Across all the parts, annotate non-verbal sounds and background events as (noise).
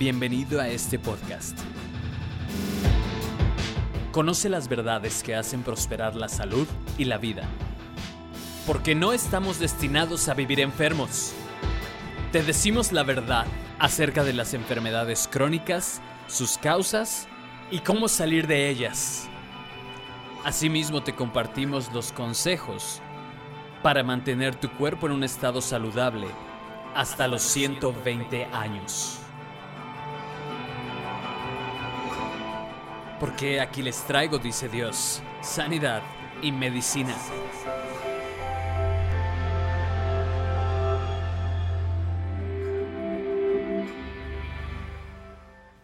Bienvenido a este podcast. Conoce las verdades que hacen prosperar la salud y la vida. Porque no estamos destinados a vivir enfermos. Te decimos la verdad acerca de las enfermedades crónicas, sus causas y cómo salir de ellas. Asimismo te compartimos los consejos para mantener tu cuerpo en un estado saludable hasta los 120 años. Porque aquí les traigo, dice Dios, sanidad y medicina.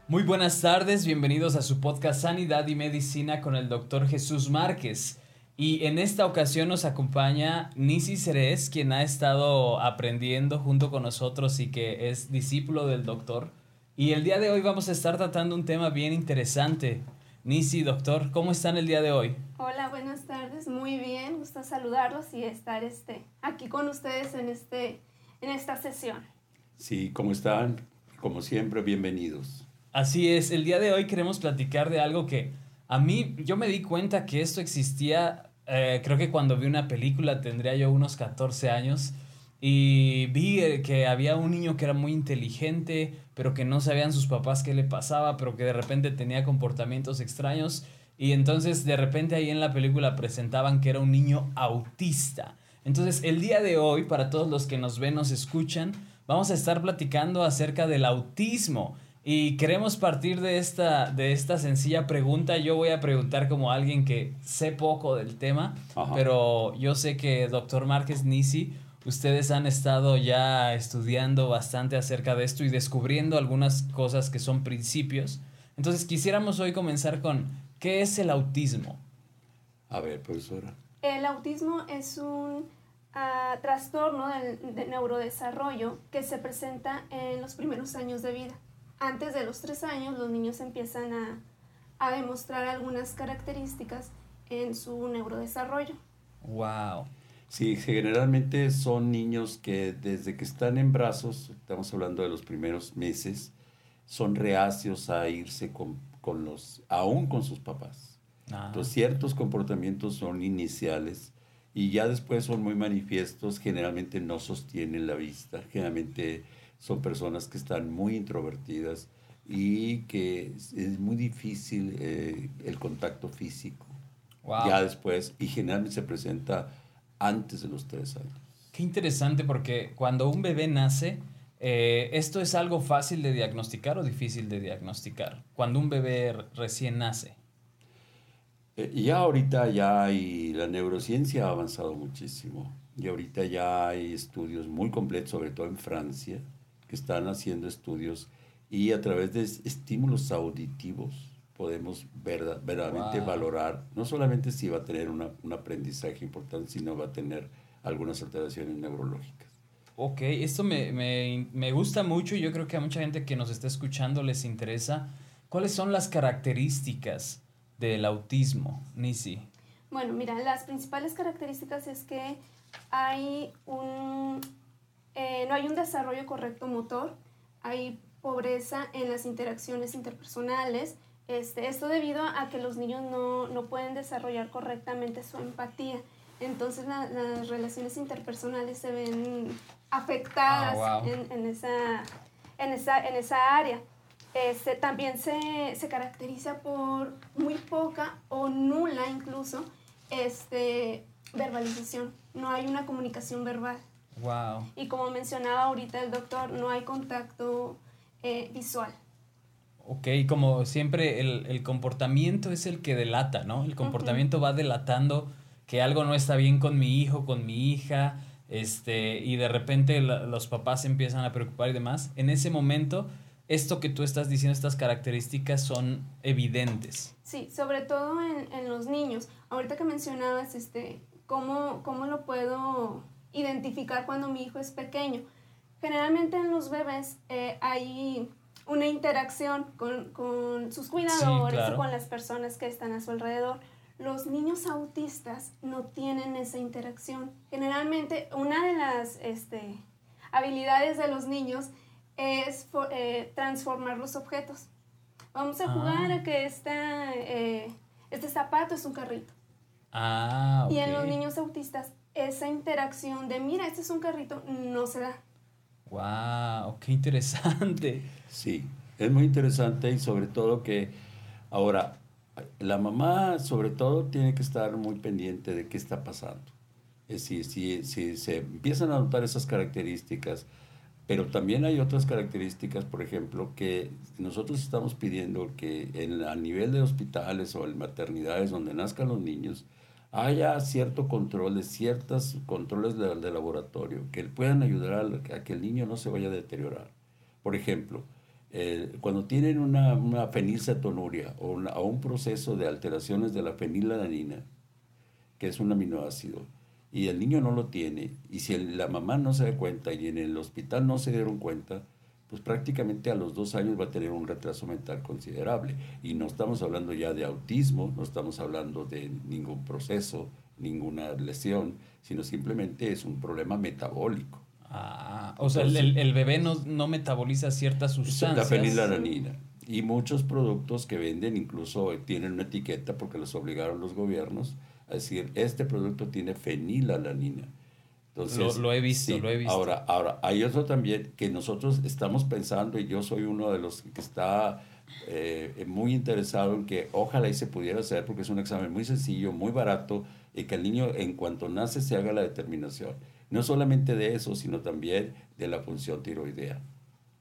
Muy buenas tardes, bienvenidos a su podcast Sanidad y Medicina con el doctor Jesús Márquez. Y en esta ocasión nos acompaña Nisi Ceres, quien ha estado aprendiendo junto con nosotros y que es discípulo del doctor. Y el día de hoy vamos a estar tratando un tema bien interesante, Nisi, doctor, ¿cómo están el día de hoy? Hola, buenas tardes, muy bien, gusto saludarlos y estar este, aquí con ustedes en, este, en esta sesión. Sí, ¿cómo están? Como siempre, bienvenidos. Así es, el día de hoy queremos platicar de algo que a mí, yo me di cuenta que esto existía, eh, creo que cuando vi una película tendría yo unos 14 años y vi eh, que había un niño que era muy inteligente, pero que no sabían sus papás qué le pasaba, pero que de repente tenía comportamientos extraños. Y entonces de repente ahí en la película presentaban que era un niño autista. Entonces el día de hoy, para todos los que nos ven, nos escuchan, vamos a estar platicando acerca del autismo. Y queremos partir de esta, de esta sencilla pregunta. Yo voy a preguntar como alguien que sé poco del tema, pero yo sé que doctor Márquez Nisi Ustedes han estado ya estudiando bastante acerca de esto y descubriendo algunas cosas que son principios. Entonces quisiéramos hoy comenzar con, ¿qué es el autismo? A ver, profesora. El autismo es un ah, trastorno del, de neurodesarrollo que se presenta en los primeros años de vida. Antes de los tres años los niños empiezan a, a demostrar algunas características en su neurodesarrollo. ¡Wow! Sí, generalmente son niños que desde que están en brazos, estamos hablando de los primeros meses, son reacios a irse con, con los, aún con sus papás. Ah. Entonces, ciertos comportamientos son iniciales y ya después son muy manifiestos, generalmente no sostienen la vista, generalmente son personas que están muy introvertidas y que es, muy difícil eh, el contacto físico. Ya después, y generalmente se presenta antes de los tres años. Qué interesante porque cuando un bebé nace, eh, ¿esto es algo fácil de diagnosticar o difícil de diagnosticar? Cuando un bebé recién nace. Eh, ya ahorita ya hay, la neurociencia ha avanzado muchísimo. Y ahorita ya hay estudios muy completos, sobre todo en Francia, que están haciendo estudios y a través de estímulos auditivos podemos verdaderamente valorar, no solamente si va a tener un aprendizaje importante, sino va a tener algunas alteraciones neurológicas. Ok, esto me, me, me, gusta mucho y yo creo que a mucha gente que nos está escuchando les interesa. ¿Cuáles son las características del autismo, Nisi? Bueno, mira, las principales características es que hay un, eh, no hay un desarrollo correcto motor, hay pobreza en las interacciones interpersonales, este, esto debido a que los niños no, pueden desarrollar correctamente su empatía. Entonces las relaciones interpersonales se ven afectadas ah, en, esa, en, esa, área. Este, también se, caracteriza por muy poca o nula incluso este, verbalización. No hay una comunicación verbal. Y como mencionaba ahorita el doctor, no hay contacto eh, visual. Ok, como siempre, el, comportamiento es el que delata, ¿no? El comportamiento va delatando que algo no está bien con mi hijo, con mi hija, este, y de repente los papás se empiezan a preocupar y demás. En ese momento, esto que tú estás diciendo, estas características son evidentes. Sí, sobre todo en, los niños. Ahorita que mencionabas, este, ¿cómo, ¿cómo lo puedo identificar cuando mi hijo es pequeño? Generalmente en los bebés eh, hay una interacción con, con sus cuidadores y con las personas que están a su alrededor. Los niños autistas no tienen esa interacción. Generalmente, una de las este, habilidades de los niños es eh, transformar los objetos. Vamos a jugar Ah. a que esta, eh, este zapato es un carrito. Ah. Y en los niños autistas, esa interacción de, mira, este es un carrito, no se da. Wow, qué interesante. Sí, es muy interesante y sobre todo que ahora la mamá sobre todo tiene que estar muy pendiente de qué está pasando. Es decir, si, si se empiezan a notar esas características, pero también hay otras características, por ejemplo, que nosotros estamos pidiendo que en, a nivel de hospitales o en maternidades donde nazcan los niños, haya cierto control de ciertos controles de, laboratorio que puedan ayudar a, que el niño no se vaya a deteriorar. Por ejemplo, eh, cuando tienen una, una fenilcetonuria o, una- un proceso de alteraciones de la fenilalanina, que es un aminoácido, y el niño no lo tiene, y si la mamá no se da cuenta y en el hospital no se dieron cuenta, pues prácticamente a los dos años va a tener un retraso mental considerable. Y no estamos hablando ya de autismo, no estamos hablando de ningún proceso, ninguna lesión, sino simplemente es un problema metabólico. Ah, o sea, el, el- bebé no, no metaboliza ciertas La sustancias. fenilalanina. Y muchos productos que venden incluso tienen una etiqueta porque los obligaron los gobiernos a decir, este producto tiene fenilalanina. Entonces, Lo- lo he visto, sí. lo he visto. Ahora, ahora, hay otro también que nosotros estamos pensando, y yo soy uno de los que está eh, muy interesado en que ojalá y se pudiera hacer, porque es un examen muy sencillo, muy barato, y que el niño en cuanto nace se haga la determinación. No solamente de eso, sino también de la función tiroidea.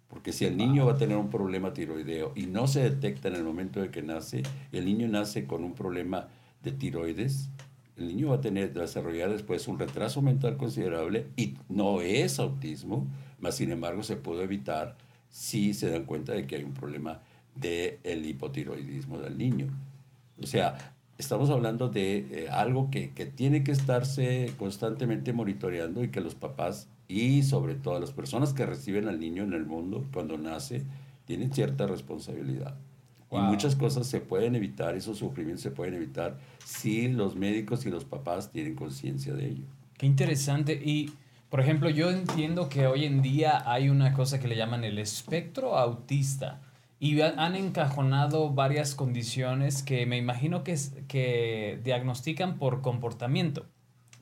Porque si el niño va a tener un problema tiroideo y no se detecta en el momento de que nace, el niño nace con un problema de tiroides, el niño va a tener, desarrollar después un retraso mental considerable y no es autismo, mas sin embargo se puede evitar si se dan cuenta de que hay un problema del el hipotiroidismo del niño. O sea, estamos hablando de eh, algo que, que tiene que estarse constantemente monitoreando y que los papás y sobre todo las personas que reciben al niño en el mundo cuando nace tienen cierta responsabilidad. Y muchas cosas se pueden evitar, esos sufrimientos se pueden evitar si los médicos y los papás tienen conciencia de ello. Qué interesante. Y, por ejemplo, yo entiendo que hoy en día hay una cosa que le llaman el espectro autista. Y ha- han encajonado varias condiciones que me imagino que, es- que diagnostican por comportamiento.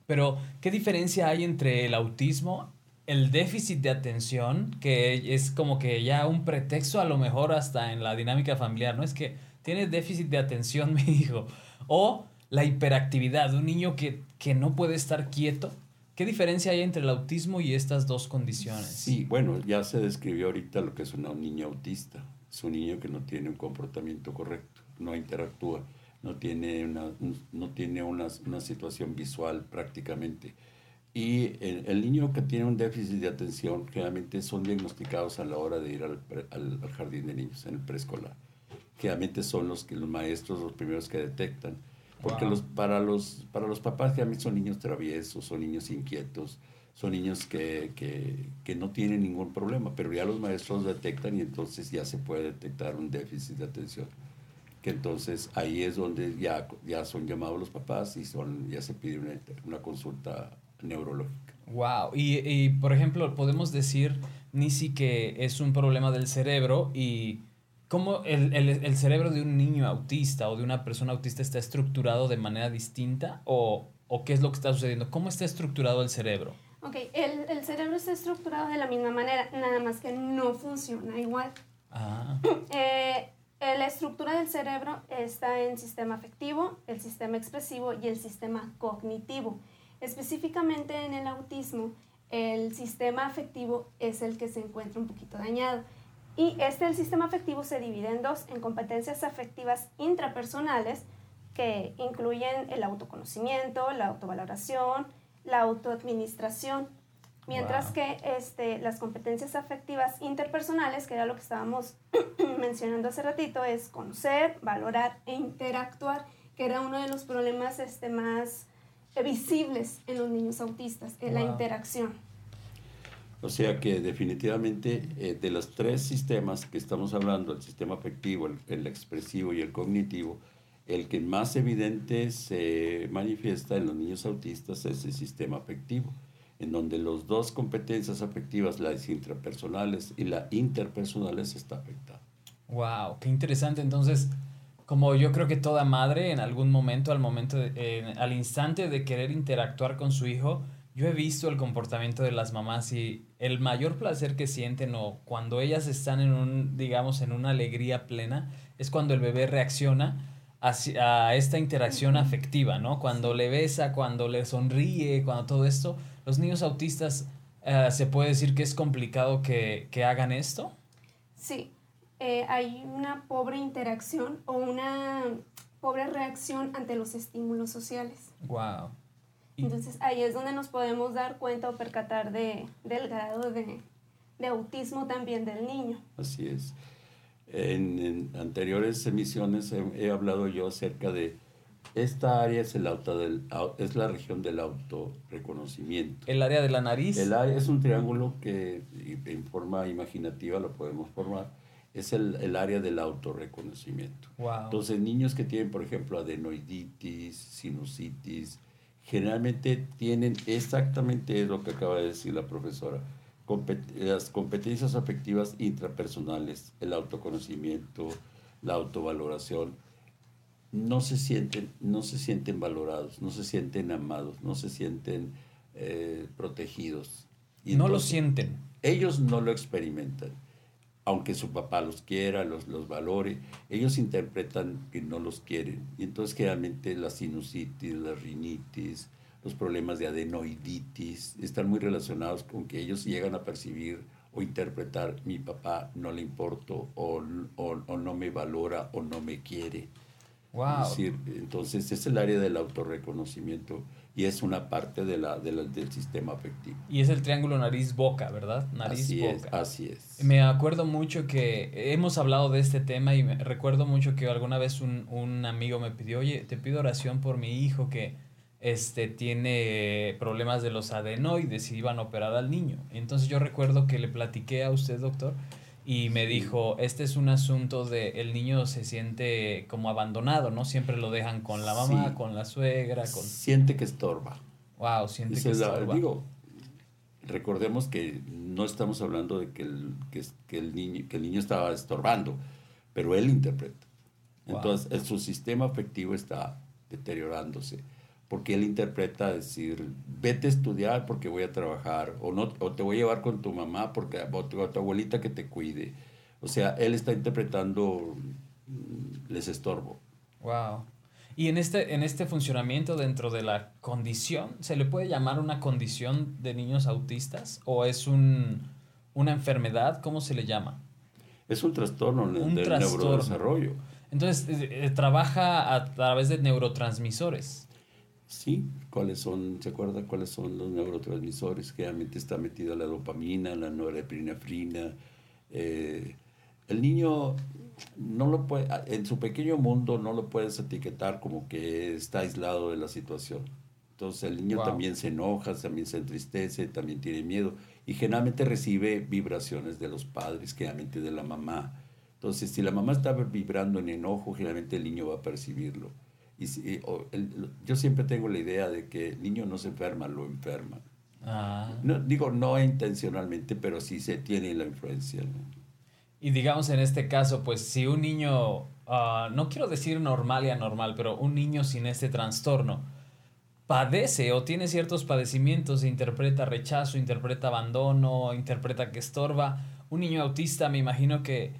Pero, ¿qué diferencia hay entre el autismo, el déficit de atención, que es como que ya un pretexto a lo mejor hasta en la dinámica familiar, ¿no? Es que tiene déficit de atención (laughs) mi hijo. O la hiperactividad, un niño que, que no puede estar quieto. ¿Qué diferencia hay entre el autismo y estas dos condiciones? Sí, bueno, ya se describió ahorita lo que es un niño autista. Es un niño que no tiene un comportamiento correcto, no interactúa, no tiene una, un- no tiene una, una situación visual prácticamente. Y el, el niño que tiene un déficit de atención generalmente son diagnosticados a la hora de ir al, pre- al- al jardín de niños, en el preescolar. Generalmente son los, que, los maestros los primeros que detectan. Porque Wow. los, para, los, para los papás generalmente son niños traviesos, son niños inquietos, son niños que, que, que no tienen ningún problema, pero ya los maestros detectan y entonces ya se puede detectar un déficit de atención. Que entonces ahí es donde ya, ya son llamados los papás y son, ya se pide una, una consulta neurológica. Wow. Y, y, por ejemplo, podemos decir, Nisi, que es un problema del cerebro y cómo el, el- el cerebro de un niño autista o de una persona autista está estructurado de manera distinta o, o qué es lo que está sucediendo. ¿Cómo está estructurado el cerebro? Ok, el, el cerebro está estructurado de la misma manera, nada más que no funciona igual. Ah, (clears throat) Eh, la estructura del cerebro está en sistema afectivo, el sistema expresivo y el sistema cognitivo. Específicamente en el autismo, el sistema afectivo es el que se encuentra un poquito dañado. Y este, el sistema afectivo, se divide en dos, en competencias afectivas intrapersonales, que incluyen el autoconocimiento, la autovaloración, la autoadministración. Mientras Wow. que este, las competencias afectivas interpersonales, que era lo que estábamos (clears throat) mencionando hace ratito, es conocer, valorar e interactuar, que era uno de los problemas este, más visibles en los niños autistas, en la Wow. interacción. O sea que definitivamente eh, de los tres sistemas que estamos hablando, el sistema afectivo, el, el expresivo y el cognitivo, el que más evidente se manifiesta en los niños autistas es el sistema afectivo. en donde las dos competencias afectivas, las intrapersonales y las interpersonales, está afectada. Wow, qué interesante. Entonces, como yo creo que toda madre en algún momento, al momento, al instante de querer interactuar con su hijo, yo he visto el comportamiento de las mamás y el mayor placer que sienten o cuando ellas están en un, digamos, en una alegría plena, es cuando el bebé reacciona a esta interacción afectiva, ¿no? Cuando le besa, cuando le sonríe, cuando todo esto. Los niños autistas, eh, ¿se puede decir que es complicado que, que hagan esto? Sí, eh, hay una pobre interacción o una pobre reacción ante los estímulos sociales. Wow. Entonces ahí es donde nos podemos dar cuenta o percatar de, del grado de, de autismo también del niño. Así es. En, anteriores emisiones he, hablado yo acerca de esta área es, el auto del, es la región del autorreconocimiento. ¿El área de la nariz? El área es un triángulo que en forma imaginativa lo podemos formar es el, el área del autorreconocimiento. Wow. Entonces, niños que tienen, por ejemplo, adenoiditis, sinusitis, generalmente tienen exactamente lo que acaba de decir la profesora, las competencias afectivas intrapersonales, el autoconocimiento, la autovaloración, no se sienten, no se sienten valorados, no se sienten amados, no se sienten eh, protegidos. Y no lo sienten. Ellos no lo experimentan aunque su papá los quiera, los, los valore, ellos interpretan que no los quieren. Y entonces generalmente la sinusitis, la rinitis, los problemas de adenoiditis están muy relacionados con que ellos llegan a percibir o interpretar mi papá no le importo o, o, no me valora o no me quiere. Wow. Es decir, entonces es el área del autorreconocimiento y es una parte de la, del sistema afectivo. Y es el triángulo nariz-boca, ¿verdad? Nariz-boca. Así, es, Me acuerdo mucho que hemos hablado de este tema y me recuerdo mucho que alguna vez un, un amigo me pidió, oye, te pido oración por mi hijo que este, tiene problemas de los adenoides y iban a operar al niño. Entonces yo recuerdo que le platiqué a usted, doctor, y me dijo, este es un asunto de el niño se siente como abandonado, ¿no? Siempre lo dejan con la mamá, con la suegra, con... Siente que estorba. Wow, siente que estorba. digo, recordemos que no estamos hablando de que el, que, el, niño, que el niño estaba estorbando, pero él interpreta. Entonces, su sistema afectivo está deteriorándose porque él interpreta decir, vete a estudiar porque voy a trabajar, o, no, o te voy a llevar con tu mamá porque, o tu, abuelita que te cuide. O sea, él está interpretando, mm, les estorbo. Wow. Y en este, en este funcionamiento dentro de la condición, ¿se le puede llamar una condición de niños autistas? ¿O es un, una enfermedad? ¿Cómo se le llama? Es un trastorno un del neurodesarrollo. Entonces, eh, eh, trabaja a través de neurotransmisores. Sí, ¿cuáles son? ¿Se acuerda cuáles son los neurotransmisores? Generalmente está metida la dopamina, la norepinefrina. Eh, el niño no lo puede, en su pequeño mundo no lo puedes etiquetar como que está aislado de la situación. Entonces el niño también se enoja, también se entristece, también tiene miedo y generalmente recibe vibraciones de los padres, generalmente de la mamá. Entonces si la mamá está vibrando en enojo, generalmente el niño va a percibirlo. Y, yo siempre tengo la idea de que el niño no se enferma, lo enferma. Ah. No, digo, no intencionalmente, pero sí se tiene la influencia. Y digamos en este caso, pues si un niño, ah, no quiero decir normal y anormal, pero un niño sin este trastorno padece o tiene ciertos padecimientos, interpreta rechazo, interpreta abandono, interpreta que estorba, un niño autista me imagino que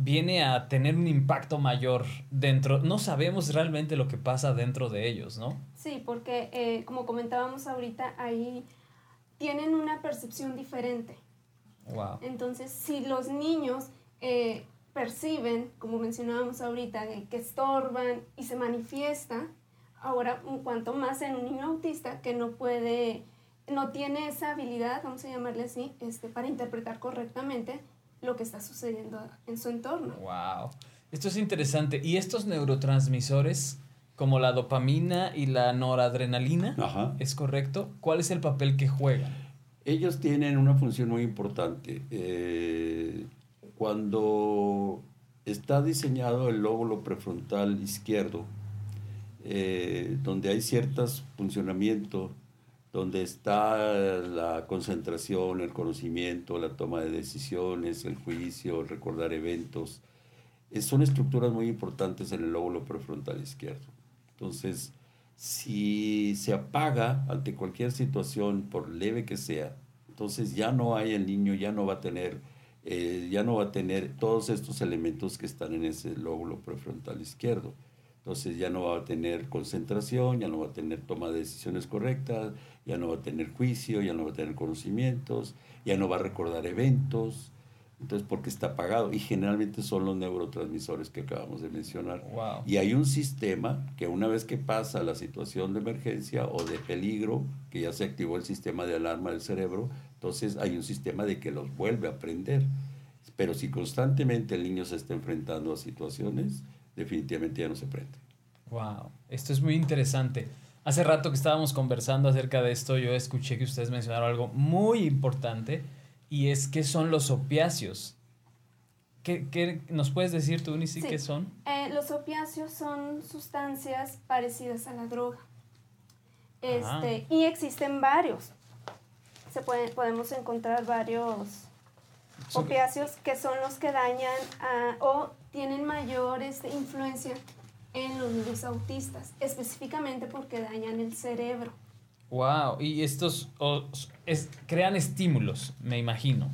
viene a tener un impacto mayor dentro. No sabemos realmente lo que pasa dentro de ellos, ¿no? Sí, porque eh, como comentábamos ahorita, ahí tienen una percepción diferente. Wow. Entonces, si los niños eh, perciben, como mencionábamos ahorita, que estorban y se manifiesta, ahora, cuanto más en un niño autista que no puede, no tiene esa habilidad, vamos a llamarle así, este, para interpretar correctamente, lo que está sucediendo en su entorno. Wow. Esto es interesante. ¿Y estos neurotransmisores, como la dopamina y la noradrenalina, es correcto? ¿Cuál es el papel que juegan? Ellos tienen una función muy importante. Eh, cuando está diseñado el lóbulo prefrontal izquierdo, eh, donde hay ciertos funcionamientos donde está la concentración, el conocimiento, la toma de decisiones, el juicio, recordar eventos. Eh, son estructuras muy importantes en el lóbulo prefrontal izquierdo. Entonces, si se apaga ante cualquier situación, por leve que sea, entonces ya no hay el niño, ya no va a tener, eh, ya no va a tener todos estos elementos que están en ese lóbulo prefrontal izquierdo. Entonces ya no va a tener concentración, ya no va a tener toma de decisiones correctas, ya no va a tener juicio, ya no va a tener conocimientos, ya no va a recordar eventos. Entonces, porque está apagado. Y generalmente son los neurotransmisores que acabamos de mencionar. Y hay un sistema que una vez que pasa la situación de emergencia o de peligro, que ya se activó el sistema de alarma del cerebro, entonces hay un sistema de que los vuelve a aprender. Pero si constantemente el niño se está enfrentando a situaciones, definitivamente ya no se prende. Wow, esto es muy interesante. Hace rato que estábamos conversando acerca de esto, yo escuché que ustedes mencionaron algo muy importante y es qué son los opiáceos. ¿Qué, nos puedes decir tú, Nisi, qué son? Eh, los opiáceos son sustancias parecidas a la droga. Este, y existen varios. Se pueden, podemos encontrar varios opiáceos que son los que dañan o tienen mayor este, influencia en los niños autistas, específicamente porque dañan el cerebro. Wow, y estos es, crean estímulos, me imagino.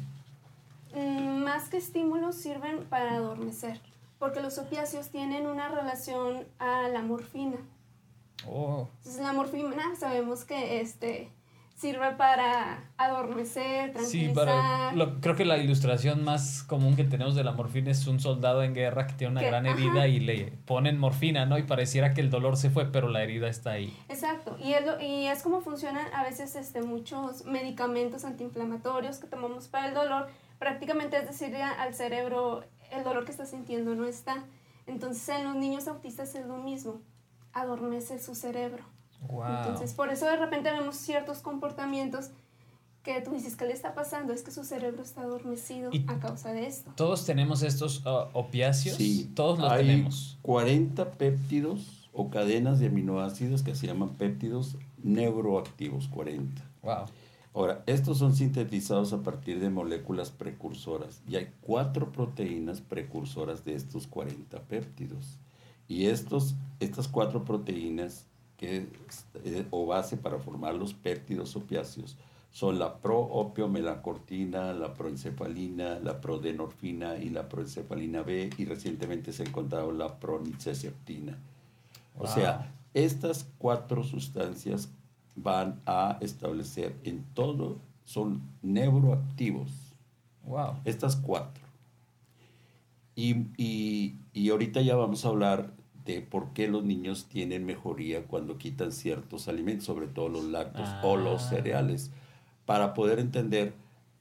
Mm, más que estímulos sirven para adormecer, porque los opiáceos tienen una relación a la morfina. Oh. Entonces la morfina sabemos que este sirve para adormecer, tranquilizar. Sí, creo que la ilustración más común que tenemos de la morfina es un soldado en guerra que tiene una gran herida y le ponen morfina, ¿no? Y pareciera que el dolor se fue, pero la herida está ahí. Exacto, y es, y es como funcionan a veces este, muchos medicamentos antiinflamatorios que tomamos para el dolor, prácticamente es decirle al cerebro, el dolor que está sintiendo no está. Entonces en los niños autistas es lo mismo, adormece su cerebro. Entonces, por eso de repente vemos ciertos comportamientos que tú dices, ¿qué le está pasando? Es que su cerebro está adormecido a causa de esto. ¿Todos tenemos estos uh, opiáceos? Sí. Todos los hay tenemos. 40 péptidos o cadenas de aminoácidos que se llaman péptidos neuroactivos, 40. Wow. Ahora, estos son sintetizados a partir de moléculas precursoras y hay cuatro proteínas precursoras de estos 40 péptidos. Y estos, estas cuatro proteínas que eh, o base para formar los péptidos opiáceos son la proopiomelancortina, la proencefalina, la prodenorfina y la proencefalina B y recientemente se ha encontrado la proniceceptina. O sea, estas cuatro sustancias van a establecer en todo, son neuroactivos. Wow. Estas cuatro. Y, y, y ahorita ya vamos a hablar de por qué los niños tienen mejoría cuando quitan ciertos alimentos, sobre todo los lácteos o los ah. cereales, para poder entender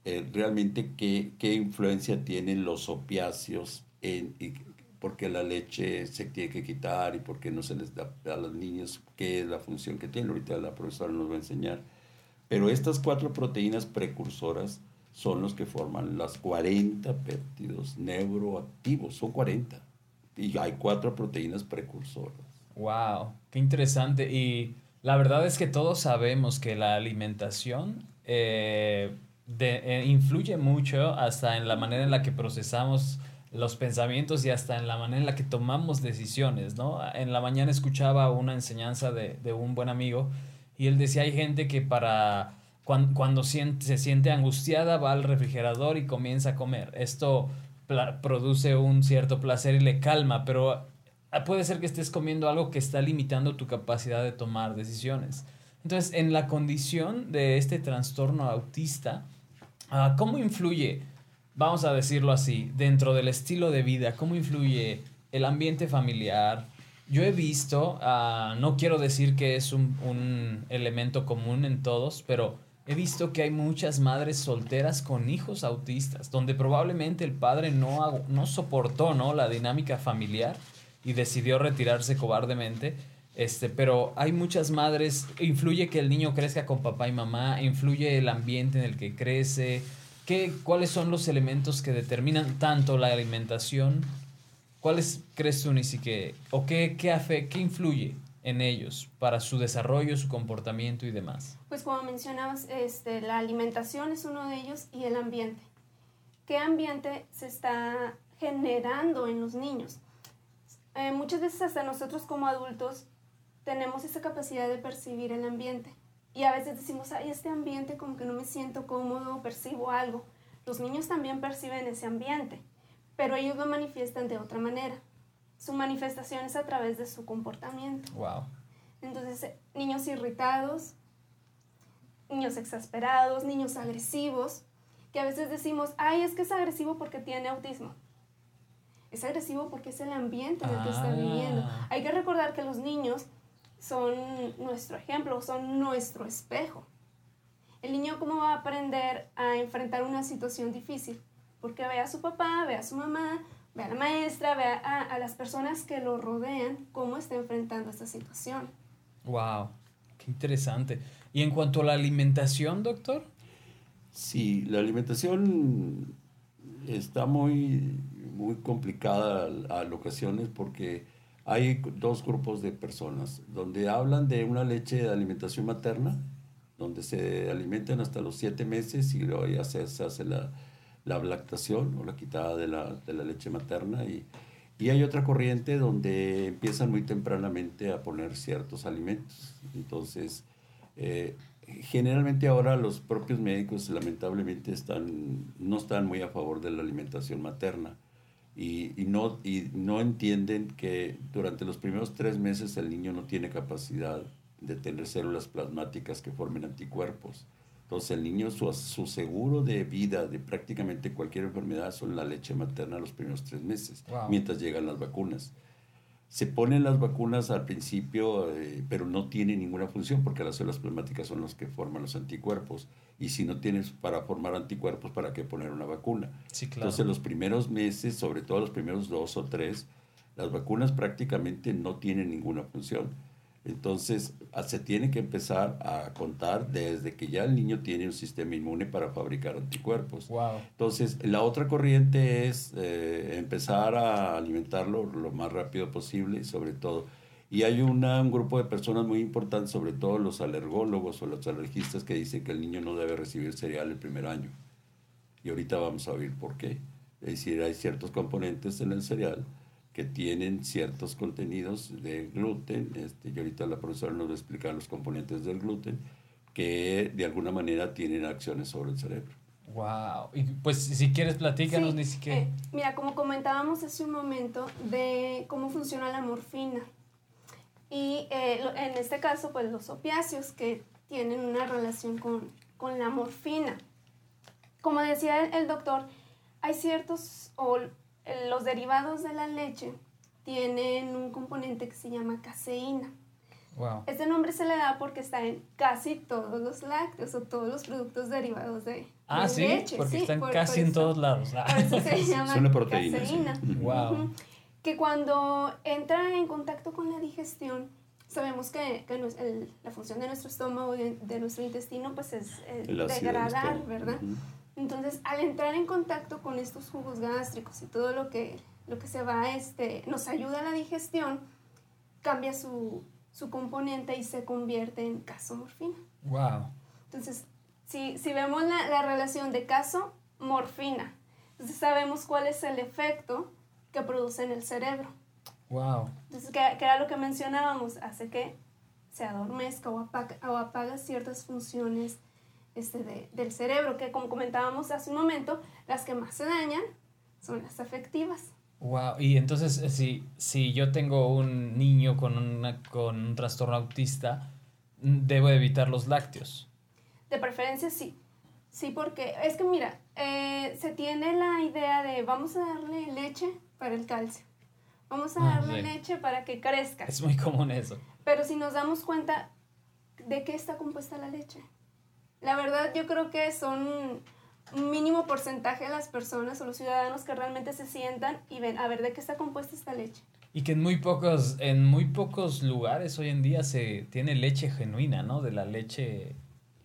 eh, realmente qué, qué, influencia tienen los opiáceos en y por qué la leche se tiene que quitar y por qué no se les da a los niños qué es la función que tienen. Ahorita la profesora nos va a enseñar. Pero estas cuatro proteínas precursoras son los que forman las 40 péptidos neuroactivos, son 40 y hay cuatro proteínas precursoras. Wow, qué interesante. Y la verdad es que todos sabemos que la alimentación eh, eh, influye mucho hasta en la manera en la que procesamos los pensamientos y hasta en la manera en la que tomamos decisiones, ¿no? En la mañana escuchaba una enseñanza de, de un buen amigo y él decía, hay gente que para cuando, cuando siente, se siente angustiada va al refrigerador y comienza a comer. Esto produce un cierto placer y le calma, pero ah, puede ser que estés comiendo algo que está limitando tu capacidad de tomar decisiones. Entonces, en la condición de este trastorno autista, ah, ¿cómo influye, vamos a decirlo así, dentro del estilo de vida, cómo influye el ambiente familiar? Yo he visto, ah, no quiero decir que es un, un elemento común en todos, pero He visto que hay muchas madres solteras con hijos autistas, donde probablemente el padre no, no soportó ¿no? la dinámica familiar y decidió retirarse cobardemente. Este, pero hay muchas madres, influye que el niño crezca con papá y mamá, influye el ambiente en el que crece, ¿Qué, ¿cuáles son los elementos que determinan tanto la alimentación? ¿Cuáles crees tú, Nisi, que, o qué, qué, qué influye en ellos para su desarrollo, su comportamiento y demás? Pues como mencionabas, este, la alimentación es uno de ellos y el ambiente. ¿Qué ambiente se está generando en los niños? Eh, muchas veces hasta nosotros como adultos tenemos esa capacidad de percibir el ambiente. Y a veces decimos, ay, este ambiente como que no me siento cómodo, percibo algo. Los niños también perciben ese ambiente, pero ellos lo manifiestan de otra manera. Su manifestación es a través de su comportamiento. Wow. Entonces, eh, niños irritados, niños exasperados, niños agresivos, que a veces decimos, ay, es que es agresivo porque tiene autismo. Es agresivo porque es el ambiente en el que está Ah. viviendo. Hay que recordar que los niños son nuestro ejemplo, son nuestro espejo. El niño cómo va a aprender a enfrentar una situación difícil, porque ve a su papá, ve a su mamá, ve a la maestra, ve a, a las personas que lo rodean, cómo está enfrentando esta situación. Wow. Qué interesante. Y en cuanto a la alimentación, doctor. Sí, la alimentación está muy, muy complicada a, a ocasiones porque hay dos grupos de personas donde hablan de una leche de alimentación materna, donde se alimentan hasta los siete meses y luego ya se, se hace la, la lactación o la quitada de la, de la leche materna y, y hay otra corriente donde empiezan muy tempranamente a poner ciertos alimentos. Entonces, eh, generalmente ahora los propios médicos lamentablemente están, no están muy a favor de la alimentación materna y, y no, y no entienden que durante los primeros tres meses el niño no tiene capacidad de tener células plasmáticas que formen anticuerpos. Entonces el niño, su, su seguro de vida de prácticamente cualquier enfermedad son la leche materna los primeros tres meses, Wow. mientras llegan las vacunas. Se ponen las vacunas al principio, eh, pero no tienen ninguna función porque las células plasmáticas son las que forman los anticuerpos. Y si no tienes para formar anticuerpos, ¿para qué poner una vacuna? Sí, claro. Entonces los primeros meses, sobre todo los primeros dos o tres, las vacunas prácticamente no tienen ninguna función. Entonces a- se tiene que empezar a contar desde que ya el niño tiene un sistema inmune para fabricar anticuerpos. Wow. Entonces, la otra corriente es eh, empezar a alimentarlo lo más rápido posible, sobre todo. Y hay una, un grupo de personas muy importantes, sobre todo los alergólogos o los alergistas, que dicen que el niño no debe recibir cereal el primer año. Y ahorita vamos a ver por qué. Es decir, hay ciertos componentes en el cereal que tienen ciertos contenidos de gluten, este, y ahorita la profesora nos va a explicar los componentes del gluten, que de alguna manera tienen acciones sobre el cerebro. Wow. Y pues si quieres platícanos, Sí, ni siquiera. eh, mira, como comentábamos hace un momento de cómo funciona la morfina. Y eh, lo- en este caso, pues los opiáceos que tienen una relación con, con la morfina. Como decía el, el doctor, hay ciertos, o los derivados de la leche tienen un componente que se llama caseína. Wow. Este nombre se le da porque está en casi todos los lácteos o todos los productos derivados de, Ah, de sí, leche. porque sí, están por- casi por en todos lados. Ah. Por eso se (laughs) llama una proteína, sí. caseína. Wow. Que cuando entra en contacto con la digestión, sabemos que, que nues- el- la función de nuestro estómago y de, de nuestro intestino pues es eh, degradar. ¿verdad? Ujú. Entonces, al entrar en contacto con estos jugos gástricos y todo lo que, lo que se va, este, nos ayuda a la digestión, cambia su, su componente y se convierte en casomorfina. Wow. Entonces, si, si vemos la, la relación de caso-morfina, entonces sabemos cuál es el efecto que produce en el cerebro. Wow. Entonces, que, que era lo que mencionábamos, hace que se adormezca o apaga, o apaga ciertas funciones este, de- del cerebro, que como comentábamos hace un momento, las que más se dañan son las afectivas. Wow. Y entonces, eh, si, si yo tengo un niño con, una, con un trastorno autista, debo evitar los lácteos. De preferencia sí. Sí, porque es que mira, eh, se tiene la idea de vamos a darle leche para el calcio. Vamos a Ah, darle sí. leche para que crezca. Es muy común eso. Pero si nos damos cuenta de qué está compuesta la leche. La verdad yo creo que son un mínimo porcentaje de las personas o los ciudadanos que realmente se sientan y ven a ver de qué está compuesta esta leche. Y que en muy pocos, en muy pocos lugares hoy en día se tiene leche genuina, ¿no? De la leche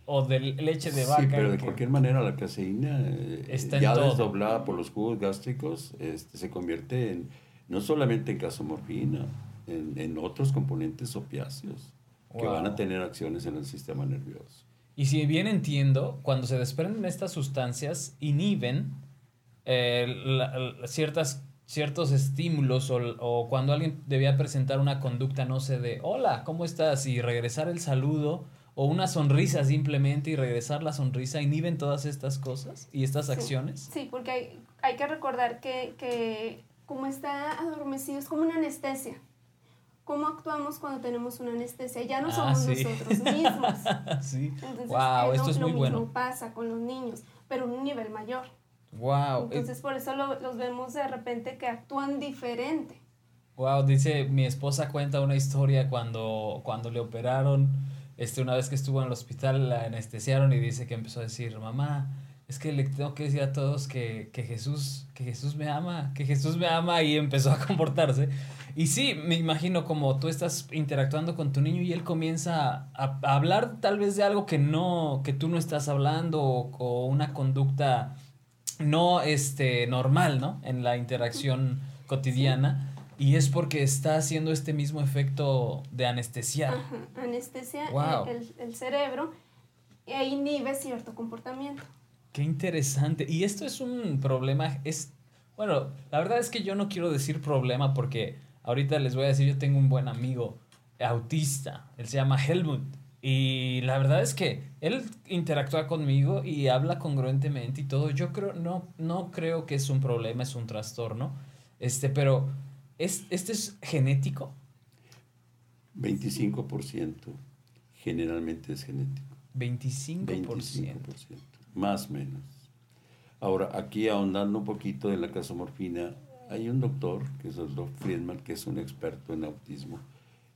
o de leche de vaca. Sí, pero de que- cualquier manera la caseína, eh, Está ya todo. desdoblada por los jugos gástricos, este, se convierte en no solamente en casomorfina, en, en otros componentes opiáceos que van a Wow. tener acciones en el sistema nervioso. Y si bien entiendo, cuando se desprenden estas sustancias, inhiben eh, la- la- ciertas, ciertos estímulos o, o cuando alguien debía presentar una conducta, no sé, de hola, ¿cómo estás? Y regresar el saludo o una sonrisa simplemente y regresar la sonrisa, inhiben todas estas cosas y estas Sí. acciones. Sí, porque hay, hay que recordar que, que como está adormecido, es como una anestesia. ¿Cómo actuamos cuando tenemos una anestesia? Ya no Ah, somos sí. nosotros mismos. (laughs) sí. Entonces, Wow, eh, esto lo- es muy lo bueno. mismo pasa con los niños, pero en un nivel mayor. Wow. Entonces, por eso lo- los vemos de repente que actúan diferente. Wow, dice mi esposa cuenta una historia cuando, cuando le operaron, este, una vez que estuvo en el hospital la anestesiaron y dice que empezó a decir, mamá, es que le tengo que decir a todos que, que Jesús, que Jesús me ama, que Jesús me ama y empezó a comportarse. Y sí, me imagino como tú estás interactuando con tu niño y él comienza a, a hablar tal vez de algo que no, que tú no estás hablando o, o una conducta no este normal, ¿no? En la interacción cotidiana y es porque está haciendo este mismo efecto de anestesiar. Ajá, anestesia Wow. el, el- el cerebro e inhibe cierto comportamiento. Qué interesante. Y esto es un problema, es bueno, la verdad es que yo no quiero decir problema porque ahorita les voy a decir, yo tengo un buen amigo autista, él se llama Helmut y la verdad es que él interactúa conmigo y habla congruentemente y todo. Yo creo no no creo que es un problema, es un trastorno. Este, pero es este es genético. 25% generalmente es genético. 25%. 25%, más o menos. Ahora, aquí ahondando un poquito en la casomorfina, hay un doctor, que es el doctor Friedman, que es un experto en autismo,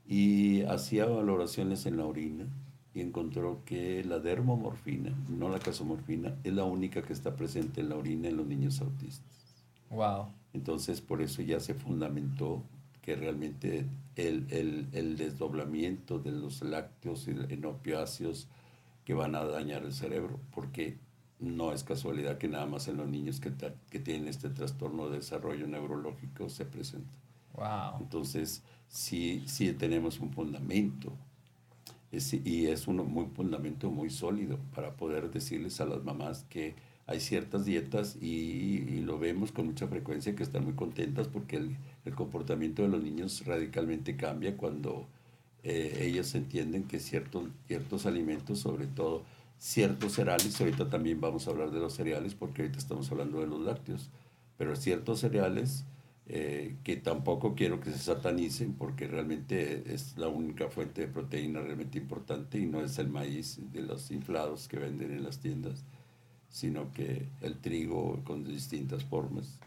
y hacía valoraciones en la orina y encontró que la dermomorfina, no la casomorfina, es la única que está presente en la orina en los niños autistas. Wow. Entonces, por eso ya se fundamentó que realmente el, el, el desdoblamiento de los lácteos y en opiáceos que van a dañar el cerebro, porque no es casualidad que nada más en los niños que, que tienen este trastorno de desarrollo neurológico se presenta. Wow. Entonces, sí, sí tenemos un fundamento, es- y es un muy fundamento muy sólido para poder decirles a las mamás que hay ciertas dietas y, y lo vemos con mucha frecuencia que están muy contentas porque el, el comportamiento de los niños radicalmente cambia cuando eh, ellos entienden que ciertos, ciertos alimentos, sobre todo ciertos cereales, ahorita también vamos a hablar de los cereales porque ahorita estamos hablando de los lácteos, pero ciertos cereales eh, que tampoco quiero que se satanicen porque realmente es la única fuente de proteína realmente importante y no es el maíz de los inflados que venden en las tiendas, sino que el trigo con distintas formas.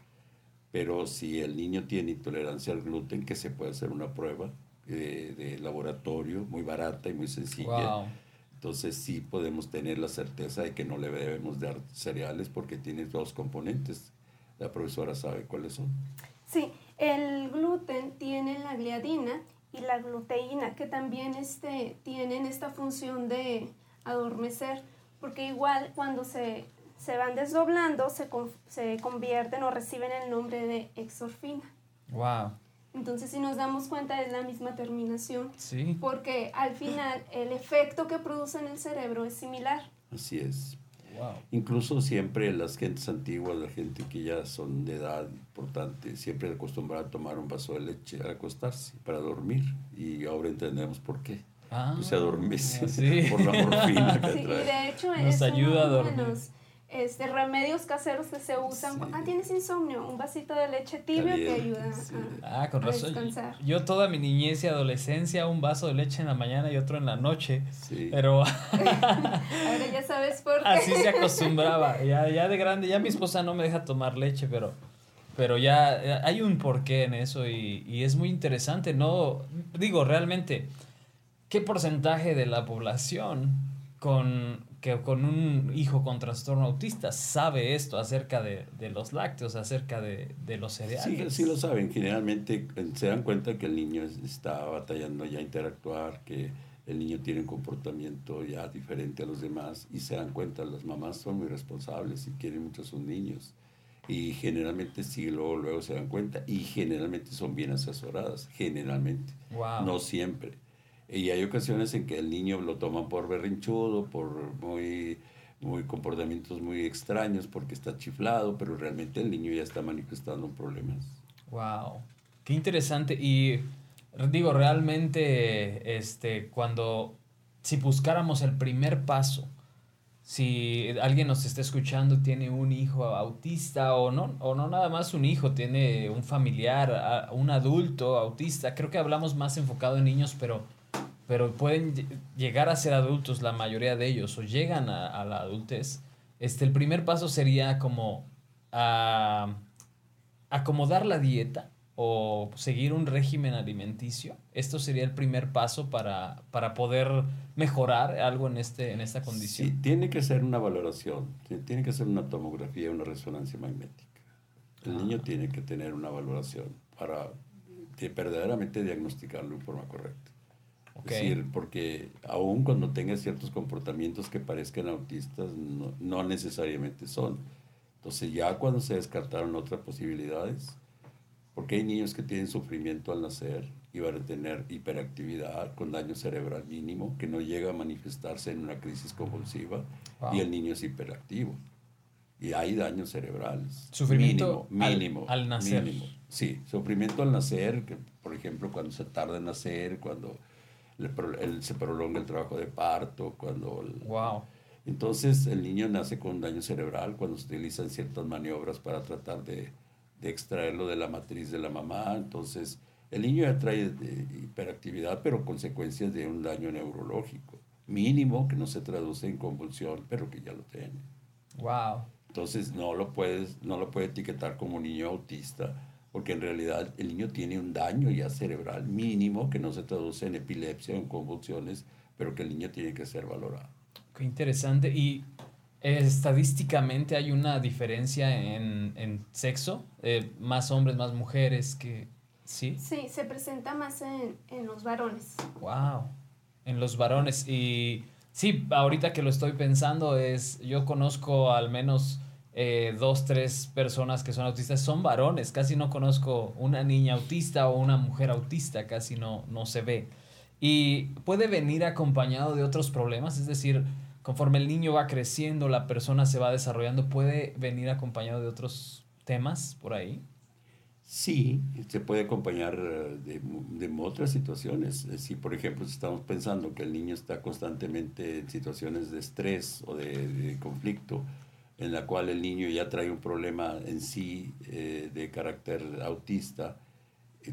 Pero si el niño tiene intolerancia al gluten, que se puede hacer una prueba de, de laboratorio muy barata y muy sencilla. Entonces sí podemos tener la certeza de que no le debemos dar cereales porque tiene dos componentes. La profesora sabe cuáles son. Sí, el gluten tiene la gliadina y la gluteína, que también este, tienen esta función de adormecer, porque igual cuando se, se van desdoblando se, con- se convierten o reciben el nombre de exorfina. Wow. Entonces, si nos damos cuenta, es la misma terminación, Sí. porque al final el efecto que produce en el cerebro es similar. Así es. Wow. Incluso siempre las gentes antiguas, la gente que ya son de edad importante, siempre acostumbraba a tomar un vaso de leche al acostarse para dormir. Y ahora entendemos por qué. Ah, Pues se adormece sí. (laughs) por la morfina que Sí, y trae. de hecho Nos es ayuda a dormir. los este, remedios caseros que se usan. Sí. Ah, tienes insomnio, un vasito de leche tibio te ayuda sí. a, Ah, con a razón. descansar. Yo toda mi niñez y adolescencia, un vaso de leche en la mañana y otro en la noche. Sí. Pero (laughs) Ahora ya sabes por qué. así se acostumbraba. Ya, ya de grande, ya mi esposa no me deja tomar leche, pero, pero ya eh, hay un porqué en eso y, y es muy interesante. No, digo, realmente, ¿qué porcentaje de la población con, que con un hijo con trastorno autista sabe esto acerca de, de los lácteos, acerca de, de los Sí, cereales? sí lo saben. Generalmente eh, se dan cuenta que el niño es- está batallando ya a interactuar, que el niño tiene un comportamiento ya diferente a los demás y se dan cuenta, las mamás son muy responsables y quieren mucho a sus niños. Y generalmente sí, luego, luego se dan cuenta. Y generalmente son bien asesoradas, generalmente. Wow. No siempre. Y hay ocasiones en que el niño lo toman por berrinchudo, por muy, muy comportamientos muy extraños, porque está chiflado, pero realmente el niño ya está manifestando problemas. Wow. Qué interesante. Y digo, realmente, este, cuando, si buscáramos el primer paso, si alguien nos está escuchando, tiene un hijo autista o no, o no nada más un hijo, tiene un familiar, un adulto autista, creo que hablamos más enfocado en niños, pero, pero pueden llegar a ser adultos la mayoría de ellos o llegan a, la adultez. Este, el primer paso sería como a, acomodar la dieta o seguir un régimen alimenticio. Esto sería el primer paso para, para poder mejorar algo en, este, en esta condición. Sí, tiene que ser una valoración, tiene que ser una tomografía, una resonancia magnética. El ah. niño tiene que tener una valoración para verdaderamente diagnosticarlo en forma correcta. Es decir, porque aún cuando tenga ciertos comportamientos que parezcan autistas, no, no necesariamente son. Entonces ya cuando se descartaron otras posibilidades, porque hay niños que tienen sufrimiento al nacer y van a tener hiperactividad con daño cerebral mínimo que no llega a manifestarse en una crisis convulsiva y el niño es hiperactivo. Y hay daños cerebrales. Sufrimiento mínimo, al, nacer. Mínimo. Sí, sufrimiento al nacer, que por ejemplo cuando se tarda en nacer, cuando se prolonga el trabajo de parto, cuando... wow. Entonces el niño nace con daño cerebral cuando se utilizan ciertas maniobras para tratar de de extraerlo de la matriz de la mamá. Entonces, el niño ya trae hiperactividad, pero consecuencias de un daño neurológico mínimo que no se traduce en convulsión, pero que ya lo tiene. Wow. Entonces no lo puedes no lo puede etiquetar como niño autista, porque en realidad el niño tiene un daño ya cerebral mínimo que no se traduce en epilepsia o en convulsiones, pero que el niño tiene que ser valorado. Qué interesante. Y estadísticamente hay una diferencia en, en sexo, eh, más hombres, más mujeres que... ¿Sí? Sí, se presenta más en, en, los varones. Wow, en los varones. Y sí, ahorita que lo estoy pensando es, yo conozco al menos eh, dos, tres personas que son autistas, son varones, casi no conozco una niña autista o una mujer autista, casi no, no se ve. Y puede venir acompañado de otros problemas, es decir, conforme el niño va creciendo, la persona se va desarrollando, puede venir acompañado de otros temas por ahí. Sí, se puede acompañar eh, de, de, otras situaciones. Si, por ejemplo, estamos pensando que el niño está constantemente en situaciones de estrés o de, conflicto, en la cual el niño ya trae un problema en sí eh, de carácter autista,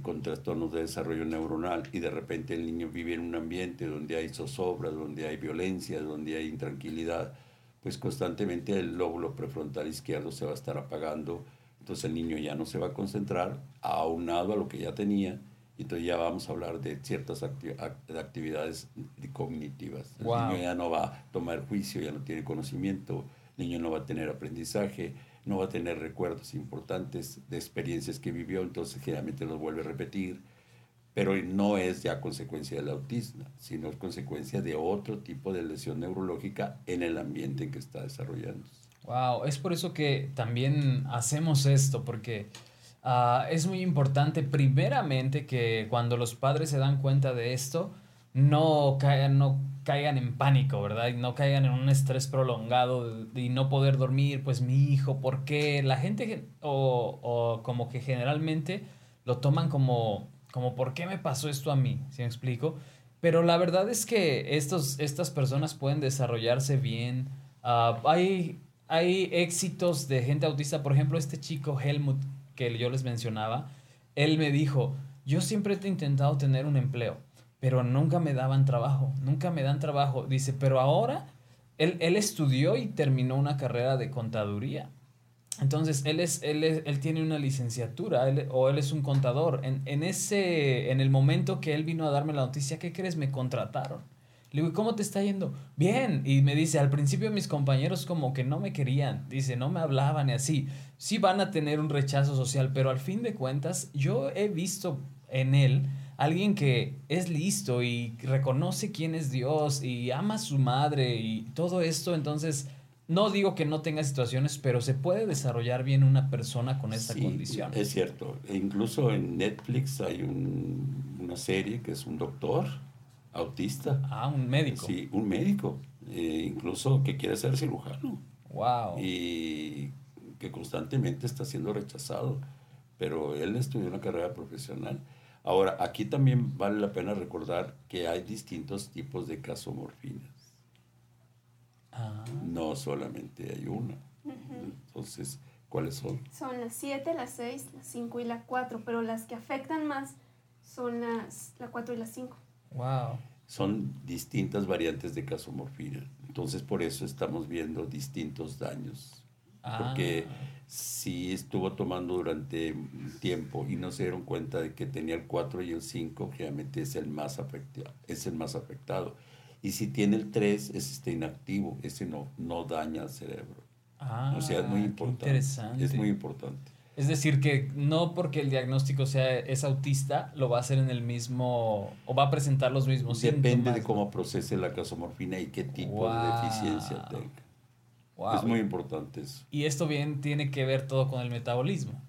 con trastornos de desarrollo neuronal y de repente el niño vive en un ambiente donde hay zozobra, donde hay violencia, donde hay intranquilidad, pues constantemente el lóbulo prefrontal izquierdo se va a estar apagando, entonces el niño ya no se va a concentrar, aunado a lo que ya tenía, y entonces ya vamos a hablar de ciertas actividades cognitivas. El niño ya no va a tomar juicio, ya no tiene conocimiento, niño no va a tener aprendizaje, no va a tener recuerdos importantes de experiencias que vivió, entonces generalmente los vuelve a repetir, pero no es ya consecuencia del autismo, sino es consecuencia de otro tipo de lesión neurológica en el ambiente en que está desarrollando. Wow, es por eso que también hacemos esto, porque uh, es muy importante primeramente que cuando los padres se dan cuenta de esto, no caigan, no caigan en pánico, ¿verdad? Y no caigan en un estrés prolongado y no poder dormir, pues mi hijo, ¿por qué? La gente, o, o como que generalmente lo toman como, como, ¿por qué me pasó esto a mí? ¿Sí me explico? Pero la verdad es que estos, estas personas pueden desarrollarse bien. Uh, hay, hay éxitos de gente autista, por ejemplo, este chico Helmut que yo les mencionaba, él me dijo, yo siempre he intentado tener un empleo pero nunca me daban trabajo, nunca me dan trabajo. Dice, pero ahora él, él estudió y terminó una carrera de contaduría. Entonces, él, es, él, él tiene una licenciatura o él es un contador. En, en, ese, en el momento que él vino a darme la noticia, ¿qué crees? Me contrataron. Le digo, ¿cómo te está yendo? Bien. Y me dice, al principio mis compañeros como que no me querían. Dice, no me hablaban y así. Sí van a tener un rechazo social, pero al fin de cuentas, yo he visto en él alguien que es listo y reconoce quién es Dios y ama a su madre y todo esto, entonces no digo que no tenga situaciones, pero se puede desarrollar bien una persona con esta Sí, condición. Es cierto. E incluso en Netflix hay un- una serie que es un doctor autista. Ah, un médico. Sí, un médico. eh, incluso que quiere ser cirujano. Wow. y que constantemente está siendo rechazado, pero él estudió una carrera profesional. Ahora, aquí también vale la pena recordar que hay distintos tipos de casomorfinas, Ah, no solamente hay una. Entonces, ¿cuáles son? Son las 7, las 6, las 5 y la 4, pero las que afectan más son las la 4 y la 5. wow. Son distintas variantes de casomorfina. Entonces, por eso estamos viendo distintos daños. Porque Ah. si estuvo tomando durante un tiempo y no se dieron cuenta de que tenía el 4 y el 5, generalmente es el más afectado. Es el más afectado. Y si tiene el 3, ese está inactivo, ese no, no daña al cerebro. Ah, o sea, es muy qué importante. interesante. Es muy importante. Es decir, que no porque el diagnóstico sea es autista, lo va a hacer en el mismo o va a presentar los mismos Depende síntomas. de cómo procese la casomorfina y qué tipo Wow. de deficiencia tenga. Wow. Es muy importante eso. Y esto bien tiene que ver todo con el metabolismo.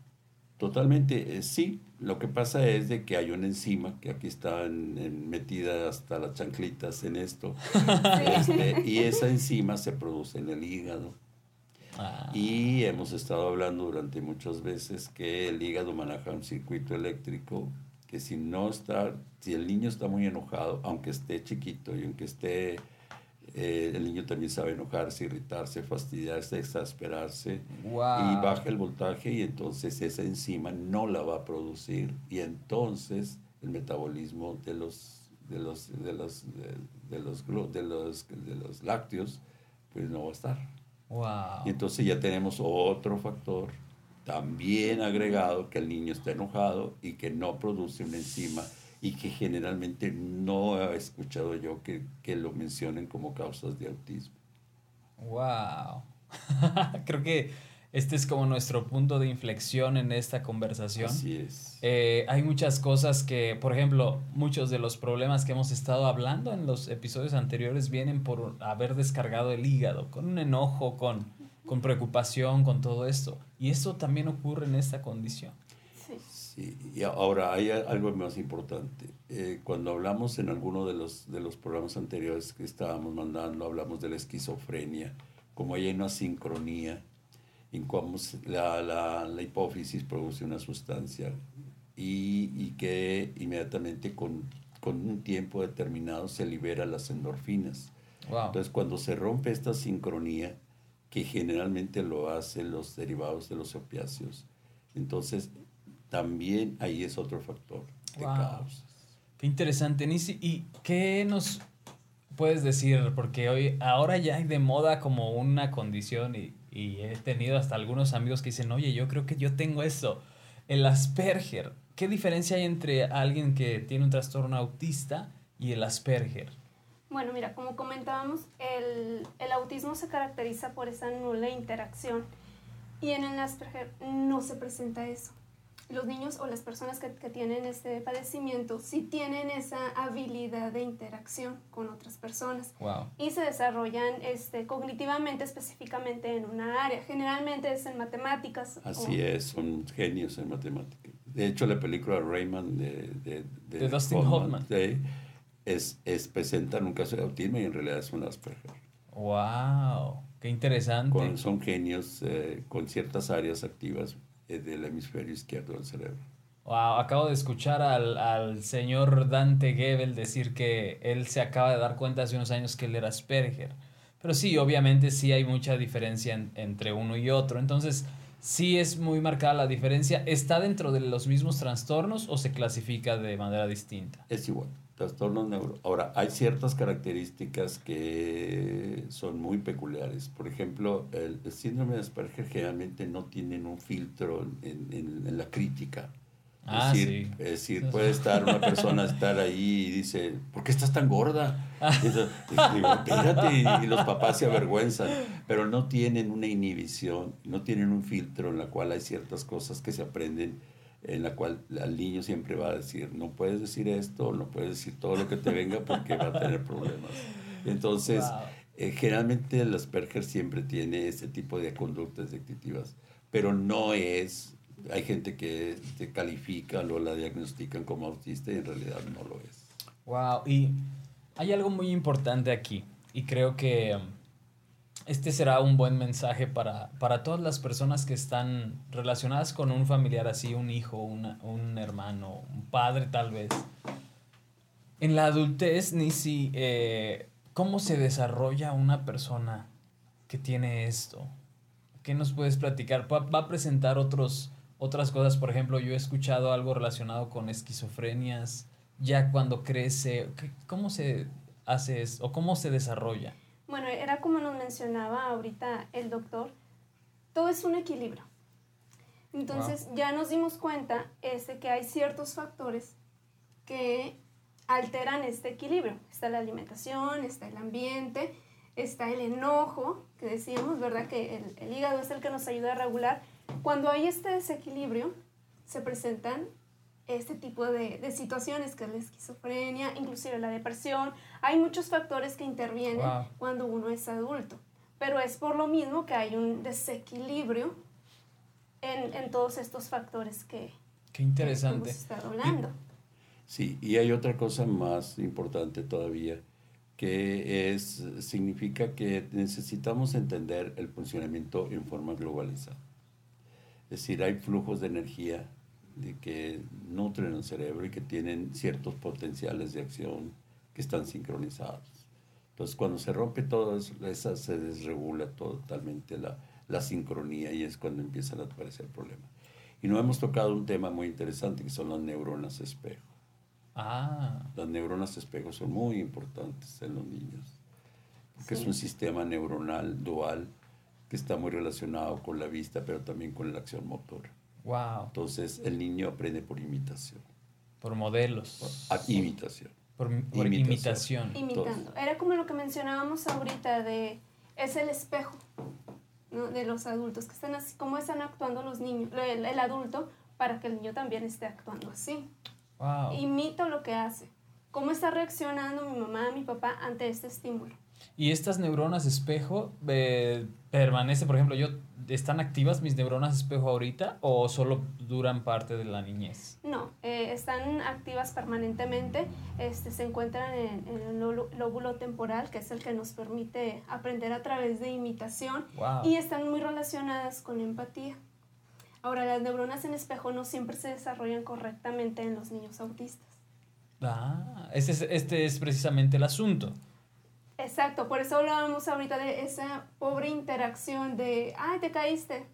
Totalmente, eh, sí. Lo que pasa es de que hay una enzima que aquí está en- en- metida hasta las chanclitas en esto. (laughs) Este, y esa enzima se produce en el hígado. Ah, Y hemos estado hablando durante muchas veces que el hígado maneja un circuito eléctrico que si no está, si el niño está muy enojado, aunque esté chiquito y aunque esté, eh, el niño también sabe enojarse, irritarse, fastidiarse, exasperarse, wow. y baja el voltaje y entonces esa enzima no la va a producir y entonces el metabolismo de los de los de los de, de los de los de los lácteos pues no va a estar. Wow. Y entonces ya tenemos otro factor también agregado que el niño está enojado y que no produce una enzima y que generalmente no he escuchado yo que, que lo mencionen como causas de autismo. Wow. (laughs) Creo que este es como nuestro punto de inflexión en esta conversación. Así es. Eh, hay muchas cosas que, por ejemplo, muchos de los problemas que hemos estado hablando en los episodios anteriores vienen por haber descargado el hígado, con un enojo, con, con preocupación, con todo esto. Y eso también ocurre en esta condición. Sí. Y ahora hay algo más importante. Eh, cuando hablamos en alguno de los, de los programas anteriores que estábamos mandando, hablamos de la esquizofrenia, como hay una sincronía en cómo la, la, la hipófisis produce una sustancia y, y que inmediatamente con, con un tiempo determinado se libera las endorfinas. Wow. Entonces, cuando se rompe esta sincronía, que generalmente lo hacen los derivados de los opiáceos, entonces también ahí es otro factor de Wow. causas. Qué interesante, Nisi. ¿Y qué nos puedes decir? Porque hoy, ahora ya hay de moda como una condición y, y he tenido hasta algunos amigos que dicen, oye, yo creo que yo tengo eso. El Asperger. ¿Qué diferencia hay entre alguien que tiene un trastorno autista y el Asperger? Bueno, mira, como comentábamos, el, el autismo se caracteriza por esa nula interacción y en el Asperger no se presenta eso. Los niños o las personas que, que tienen este padecimiento sí tienen esa habilidad de interacción con otras personas Wow. y se desarrollan este, cognitivamente específicamente en una área. Generalmente es en matemáticas. Así o- es, son genios en matemáticas. De hecho, la película Rayman de, de, De Dustin Hoffman. es, es, presentan un caso de autismo y en realidad es un Asperger. Wow. Qué interesante. Con- son genios eh, con ciertas áreas activas del hemisferio izquierdo del cerebro. Wow, acabo de escuchar al, al señor Dante Gebel decir que él se acaba de dar cuenta hace unos años que él era Asperger. Pero sí, obviamente sí hay mucha diferencia en- entre uno y otro. Entonces, sí es muy marcada la diferencia. ¿Está dentro de los mismos trastornos o se clasifica de manera distinta? Es igual, trastornos neuro. Ahora, hay ciertas características que son muy peculiares. Por ejemplo, el, el síndrome de Asperger generalmente no tienen un filtro en, en- en la crítica. Ah, es decir, sí. es decir, puede estar una persona (laughs) estar ahí y dice, ¿por qué estás tan gorda? Y entonces, y digo, espérate, y, y los papás se avergüenzan, pero no tienen una inhibición, no tienen un filtro en la cual hay ciertas cosas que se aprenden, en la cual el niño siempre va a decir, no puedes decir esto, no puedes decir todo lo que te venga porque va a tener problemas. Entonces, Wow. Eh, generalmente el Asperger siempre tiene ese tipo de conductas dictativas, pero no es, hay gente que te califica o la diagnostican como autista y en realidad no lo es. Wow, y hay algo muy importante aquí y creo que este será un buen mensaje para, para todas las personas que están relacionadas con un familiar así, un hijo, una, un hermano, un padre tal vez. En la adultez, Nisi, eh, ¿cómo se desarrolla una persona que tiene esto? ¿Qué nos puedes platicar? ¿Va, va a presentar otros, otras cosas? Por ejemplo, yo he escuchado algo relacionado con esquizofrenias, ya cuando crece. ¿qué- ¿Cómo se hace eso? ¿O cómo se desarrolla? Bueno, era como nos mencionaba ahorita el doctor, todo es un equilibrio. Entonces ya nos dimos cuenta este, que hay ciertos factores que alteran este equilibrio. Está la alimentación, está el ambiente, está el enojo, que decíamos, ¿verdad? Que el, el hígado es el que nos ayuda a regular. Cuando hay este desequilibrio, se presentan este tipo de, de situaciones, que es la esquizofrenia, inclusive la depresión. Hay muchos factores que intervienen Wow. cuando uno es adulto, pero es por lo mismo que hay un desequilibrio en, en todos estos factores que, Qué que interesante. hemos estado hablando. Sí, y hay otra cosa más importante todavía, que es, significa que necesitamos entender el funcionamiento en forma globalizada. Es decir, hay flujos de energía de que nutren el cerebro y que tienen ciertos potenciales de acción que están sincronizados. Entonces, cuando se rompe todo eso, esa se desregula totalmente la, la sincronía y es cuando empiezan a aparecer problemas. Y no hemos tocado un tema muy interesante que son las neuronas espejo. Ah, Las neuronas espejo son muy importantes en los niños, porque Sí. es un sistema neuronal dual que está muy relacionado con la vista, pero también con la acción motora. Wow. Entonces, el niño aprende por imitación. Por modelos. A- imitación. Por, por Imitación. imitación. Imitando. Era como lo que mencionábamos ahorita de es el espejo ¿no? de los adultos, que están así, cómo están actuando los niños, el, el adulto, para que el niño también esté actuando así. Wow. Imito lo que hace. ¿Cómo está reaccionando mi mamá, mi papá ante este estímulo? Y estas neuronas espejo eh, permanece, por ejemplo, yo ¿están activas mis neuronas espejo ahorita o solo duran parte de la niñez? No, eh, están activas permanentemente, este, se encuentran en, en el lóbulo- temporal, que es el que nos permite aprender a través de imitación, Wow. y están muy relacionadas con la empatía. Ahora, las neuronas en espejo no siempre se desarrollan correctamente en los niños autistas. Ah, este es, este es precisamente el asunto. Exacto, por eso hablábamos ahorita de esa pobre interacción de, ay, te caíste.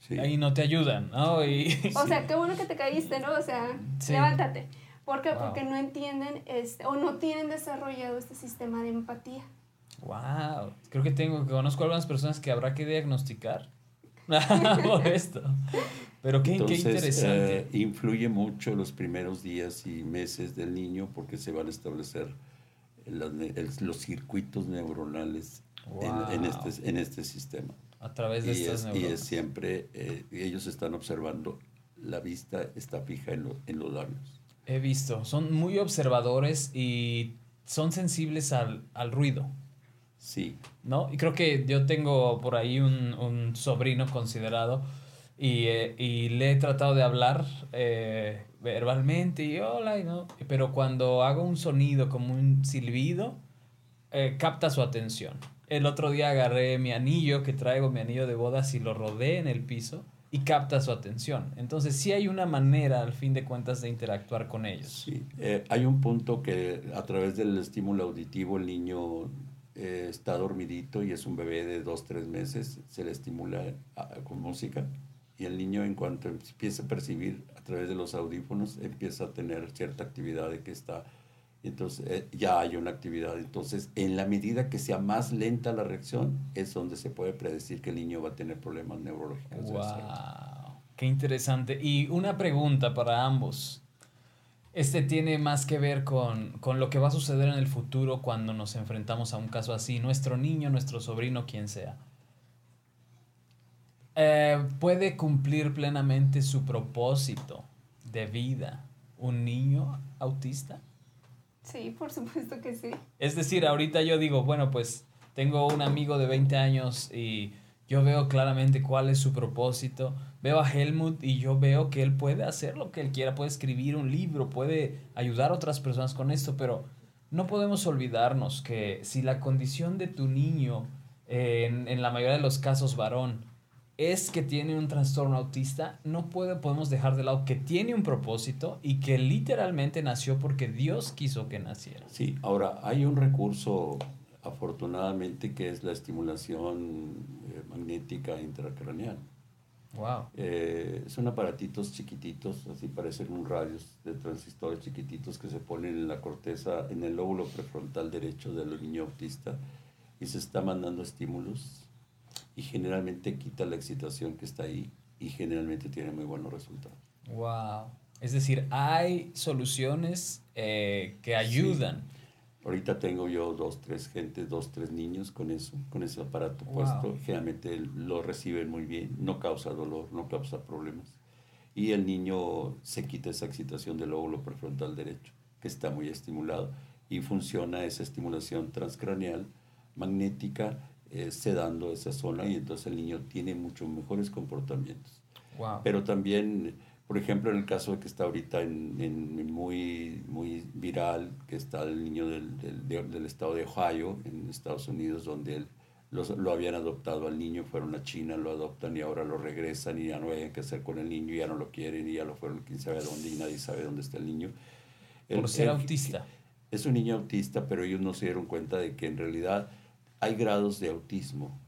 Sí. Ahí no te ayudan, ¿no? Y, O sea, qué bueno que te caíste, ¿no? O sea, Sí. levántate. ¿Por qué? Wow. Porque no entienden este, o no tienen desarrollado este sistema de empatía. wow. Creo que tengo, que conozco algunas personas que habrá que diagnosticar (laughs) por esto. Pero qué, qué Entonces, interesante. eh, influye mucho los primeros días y meses del niño porque se van a establecer los circuitos neuronales en- en, Wow. este, en este sistema. a través de Y estas es, y neuronas. es siempre, eh, ellos están observando, la vista está fija en, lo- en los labios. He visto, son muy observadores y son sensibles al, al ruido, Sí, ¿no? Y creo que yo tengo por ahí un, un sobrino considerado y, eh, y le he tratado de hablar eh, verbalmente y hola, y no, pero cuando hago un sonido como un silbido, eh, capta su atención. El otro día agarré mi anillo que traigo, mi anillo de bodas, y lo rodé en el piso y capta su atención. Entonces sí hay una manera, al fin de cuentas, de interactuar con ellos. sí. Eh, hay un punto que a través del estímulo auditivo el niño eh, está dormidito y es un bebé de dos, tres meses, se le estimula ah, con música y el niño en cuanto empieza a percibir a través de los audífonos empieza a tener cierta actividad de que está entonces eh, ya hay una actividad entonces en la medida que sea más lenta la reacción es donde se puede predecir que el niño va a tener problemas neurológicos. Wow, qué interesante. Y una pregunta para ambos. Este tiene más que ver con, con lo que va a suceder en el futuro cuando nos enfrentamos a un caso así, nuestro niño, nuestro sobrino, quien sea. Eh, ¿Puede cumplir plenamente su propósito de vida un niño autista? Sí, por supuesto que sí. Es decir, ahorita yo digo, bueno, pues tengo un amigo de 20 años y yo veo claramente cuál es su propósito. Veo a Helmut y yo veo que él puede hacer lo que él quiera, puede escribir un libro, puede ayudar a otras personas con esto, pero no podemos olvidarnos que si la condición de tu niño, en, en la mayoría de los casos varón, es que tiene un trastorno autista, no puede, podemos dejar de lado que tiene un propósito y que literalmente nació porque Dios quiso que naciera. Sí, ahora hay un recurso afortunadamente que es la estimulación eh, magnética intracraneal. Wow. Eh, son aparatitos chiquititos, así parecen un radios de transistores chiquititos que se ponen en la corteza, en el lóbulo prefrontal derecho del niño autista y se está mandando estímulos y generalmente quita la excitación que está ahí y generalmente tiene muy buenos resultados. Wow. Es decir, hay soluciones eh, que ayudan. Ahorita tengo yo dos, tres gentes, dos, tres niños con eso, con ese aparato puesto. Generalmente lo reciben muy bien, no causa dolor, no causa problemas. Y el niño se quita esa excitación del lóbulo prefrontal derecho, que está muy estimulado, y funciona esa estimulación transcraneal magnética eh, sedando esa zona y entonces el niño tiene muchos mejores comportamientos. Wow. Pero también por ejemplo, en el caso que está ahorita en, en, muy, muy viral, que está el niño del, del, del, estado de Ohio, en Estados Unidos, donde él, los, lo habían adoptado al niño, fueron a China, lo adoptan y ahora lo regresan y ya no hay qué hacer con el niño, ya no lo quieren y ya lo fueron quién sabe dónde y nadie sabe dónde está el niño. Por el, ser autista. Es un niño autista, pero ellos no se dieron cuenta de que en realidad hay grados de autismo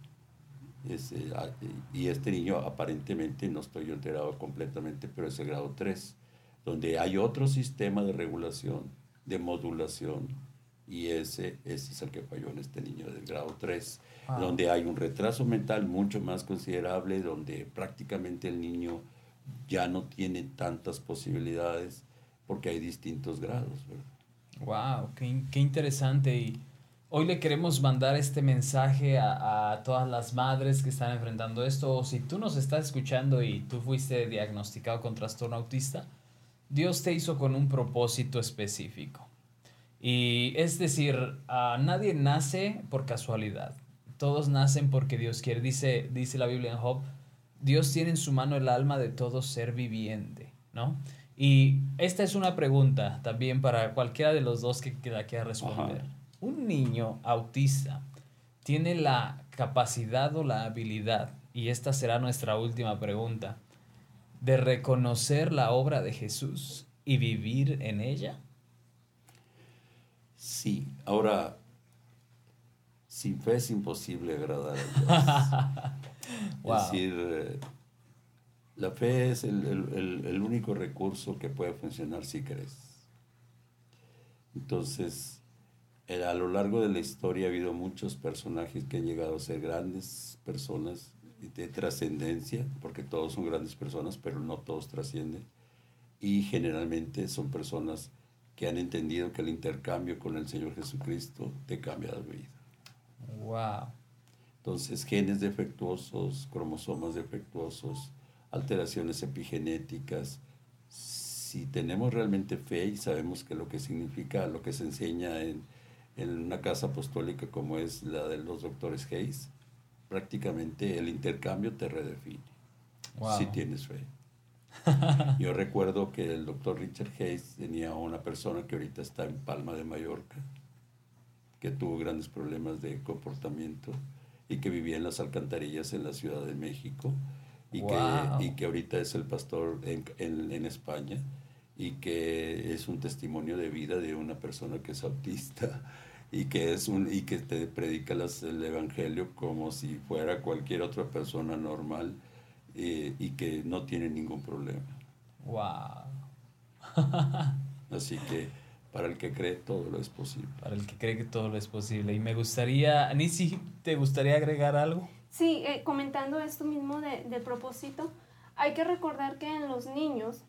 y este niño aparentemente, no estoy enterado completamente, pero es el grado 3, donde hay otro sistema de regulación, de modulación, y ese, ese es el que falló en este niño del grado 3, donde hay un retraso mental mucho más considerable, donde prácticamente el niño ya no tiene tantas posibilidades porque hay distintos grados. ¡Wow! Qué, qué interesante! Y Hoy le queremos mandar este mensaje a, todas las madres que están enfrentando esto, o si tú nos estás escuchando y tú fuiste diagnosticado con trastorno autista, Dios te hizo con un propósito específico. Y es decir, nadie nace por casualidad, todos nacen porque Dios quiere. Dice, dice la Biblia en Job, Dios tiene en su mano el alma de todo ser viviente, ¿no? Y esta es una pregunta también para cualquiera de los dos que, la quiera responder un niño autista tiene la capacidad o la habilidad, y esta será nuestra última pregunta, de reconocer la obra de Jesús y vivir en ella? Sí, ahora, sin fe es imposible agradar a Dios. (laughs) Es decir, eh, la fe es el, el único recurso que puede funcionar si crees. Entonces, a lo largo de la historia ha habido muchos personajes que han llegado a ser grandes personas de trascendencia, porque todos son grandes personas, pero no todos trascienden. Y generalmente son personas que han entendido que el intercambio con el Señor Jesucristo te cambia la vida. Wow. Entonces, genes defectuosos, cromosomas defectuosos, alteraciones epigenéticas. Si tenemos realmente fe y sabemos que lo que significa, lo que se enseña en, en una casa apostólica como es la de los doctores Hayes, prácticamente el intercambio te redefine. Si tienes fe. (laughs) Yo recuerdo que el doctor Richard Hayes tenía una persona que ahorita está en Palma de Mallorca, que tuvo grandes problemas de comportamiento y que vivía en las alcantarillas en la Ciudad de México y, que, y que ahorita es el pastor en, en, en España y que es un testimonio de vida de una persona que es autista y que es un y que te predica el evangelio como si fuera cualquier otra persona normal eh, y que no tiene ningún problema. Wow. Así que para el que cree todo lo es posible. Para el que cree que todo lo es posible. Y me gustaría, Anisi, ¿te gustaría agregar algo? Sí, eh, comentando esto mismo de, de, propósito, hay que recordar que en los niños,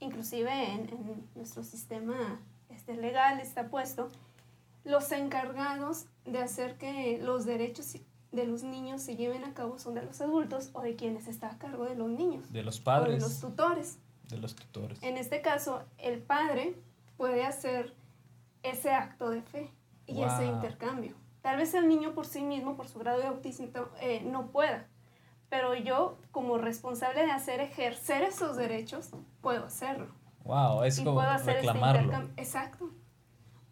inclusive en, en nuestro sistema este, legal está puesto, los encargados de hacer que los derechos de los niños se lleven a cabo son de los adultos o de quienes está a cargo de los niños. De los padres. O de los tutores. De los tutores. En este caso, el padre puede hacer ese acto de fe y ese intercambio. Tal vez el niño por sí mismo, por su grado de autismo, eh, no pueda, pero yo como responsable de hacer ejercer esos derechos, puedo hacerlo. Wow, es y como puedo hacer reclamarlo. este intercambio. Exacto,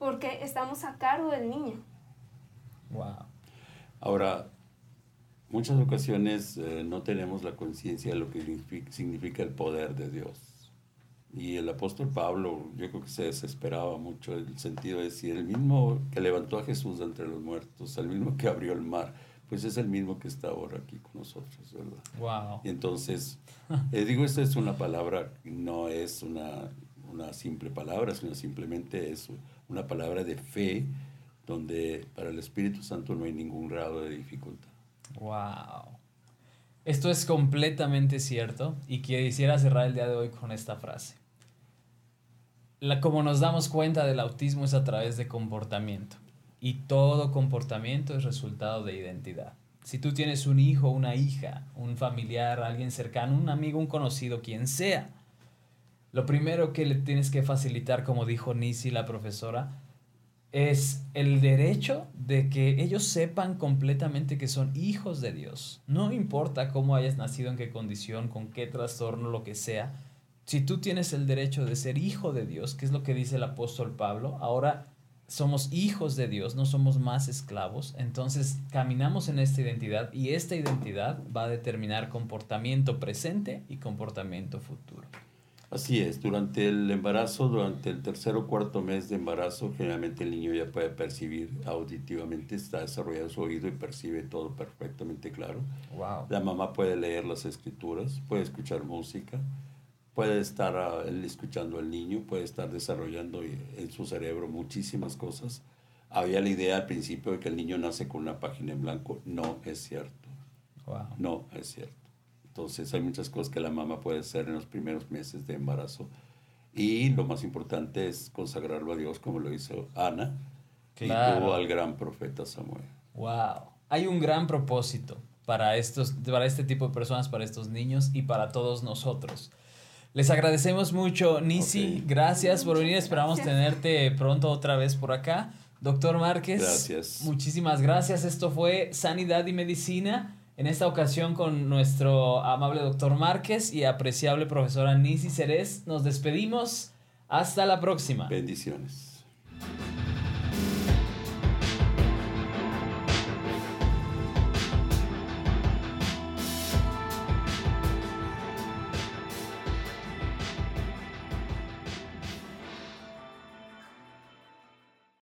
porque estamos a cargo del niño. Wow. Ahora, muchas ocasiones eh, no tenemos la conciencia de lo que significa, el poder de Dios. Y el apóstol Pablo, yo creo que se desesperaba mucho en el sentido de decir, el mismo que levantó a Jesús de entre los muertos, el mismo que abrió el mar, pues es el mismo que está ahora aquí con nosotros, ¿verdad? Wow. Y entonces, eh, digo, esta es una palabra, no es una, una simple palabra, sino simplemente es una palabra de fe, donde para el Espíritu Santo no hay ningún grado de dificultad. Wow. Esto es completamente cierto y quisiera cerrar el día de hoy con esta frase. La, como nos damos cuenta del autismo es a través de comportamiento y todo comportamiento es resultado de identidad. Si tú tienes un hijo, una hija, un familiar, alguien cercano, un amigo, un conocido, quien sea, lo primero que le tienes que facilitar, como dijo Nisi, la profesora, es el derecho de que ellos sepan completamente que son hijos de Dios. No importa cómo hayas nacido, en qué condición, con qué trastorno, lo que sea. Si tú tienes el derecho de ser hijo de Dios, que es lo que dice el apóstol Pablo, ahora somos hijos de Dios, no somos más esclavos. Entonces caminamos en esta identidad y esta identidad va a determinar comportamiento presente y comportamiento futuro. Así es, durante el embarazo, durante el tercer o cuarto mes de embarazo, generalmente el niño ya puede percibir auditivamente, está desarrollado su oído y percibe todo perfectamente claro. Wow. La mamá puede leer las escrituras, puede escuchar música, puede estar ah, él escuchando al niño, puede estar desarrollando eh, en su cerebro muchísimas cosas. Había la idea al principio de que el niño nace con una página en blanco. No es cierto. Wow. No es cierto. Entonces hay muchas cosas que la mamá puede hacer en los primeros meses de embarazo. Y lo más importante es consagrarlo a Dios como lo hizo Ana y Claro. tuvo al gran profeta Samuel. Wow. Hay un gran propósito para, estos, para este tipo de personas, para estos niños y para todos nosotros. Les agradecemos mucho, Nisi. Ok. Gracias por venir. Esperamos gracias. tenerte pronto otra vez por acá. Doctor Márquez. Gracias. Muchísimas gracias. Esto fue Sanidad y Medicina. En esta ocasión con nuestro amable doctor Márquez y apreciable profesora Nisi Ceres, nos despedimos. Hasta la próxima. Bendiciones.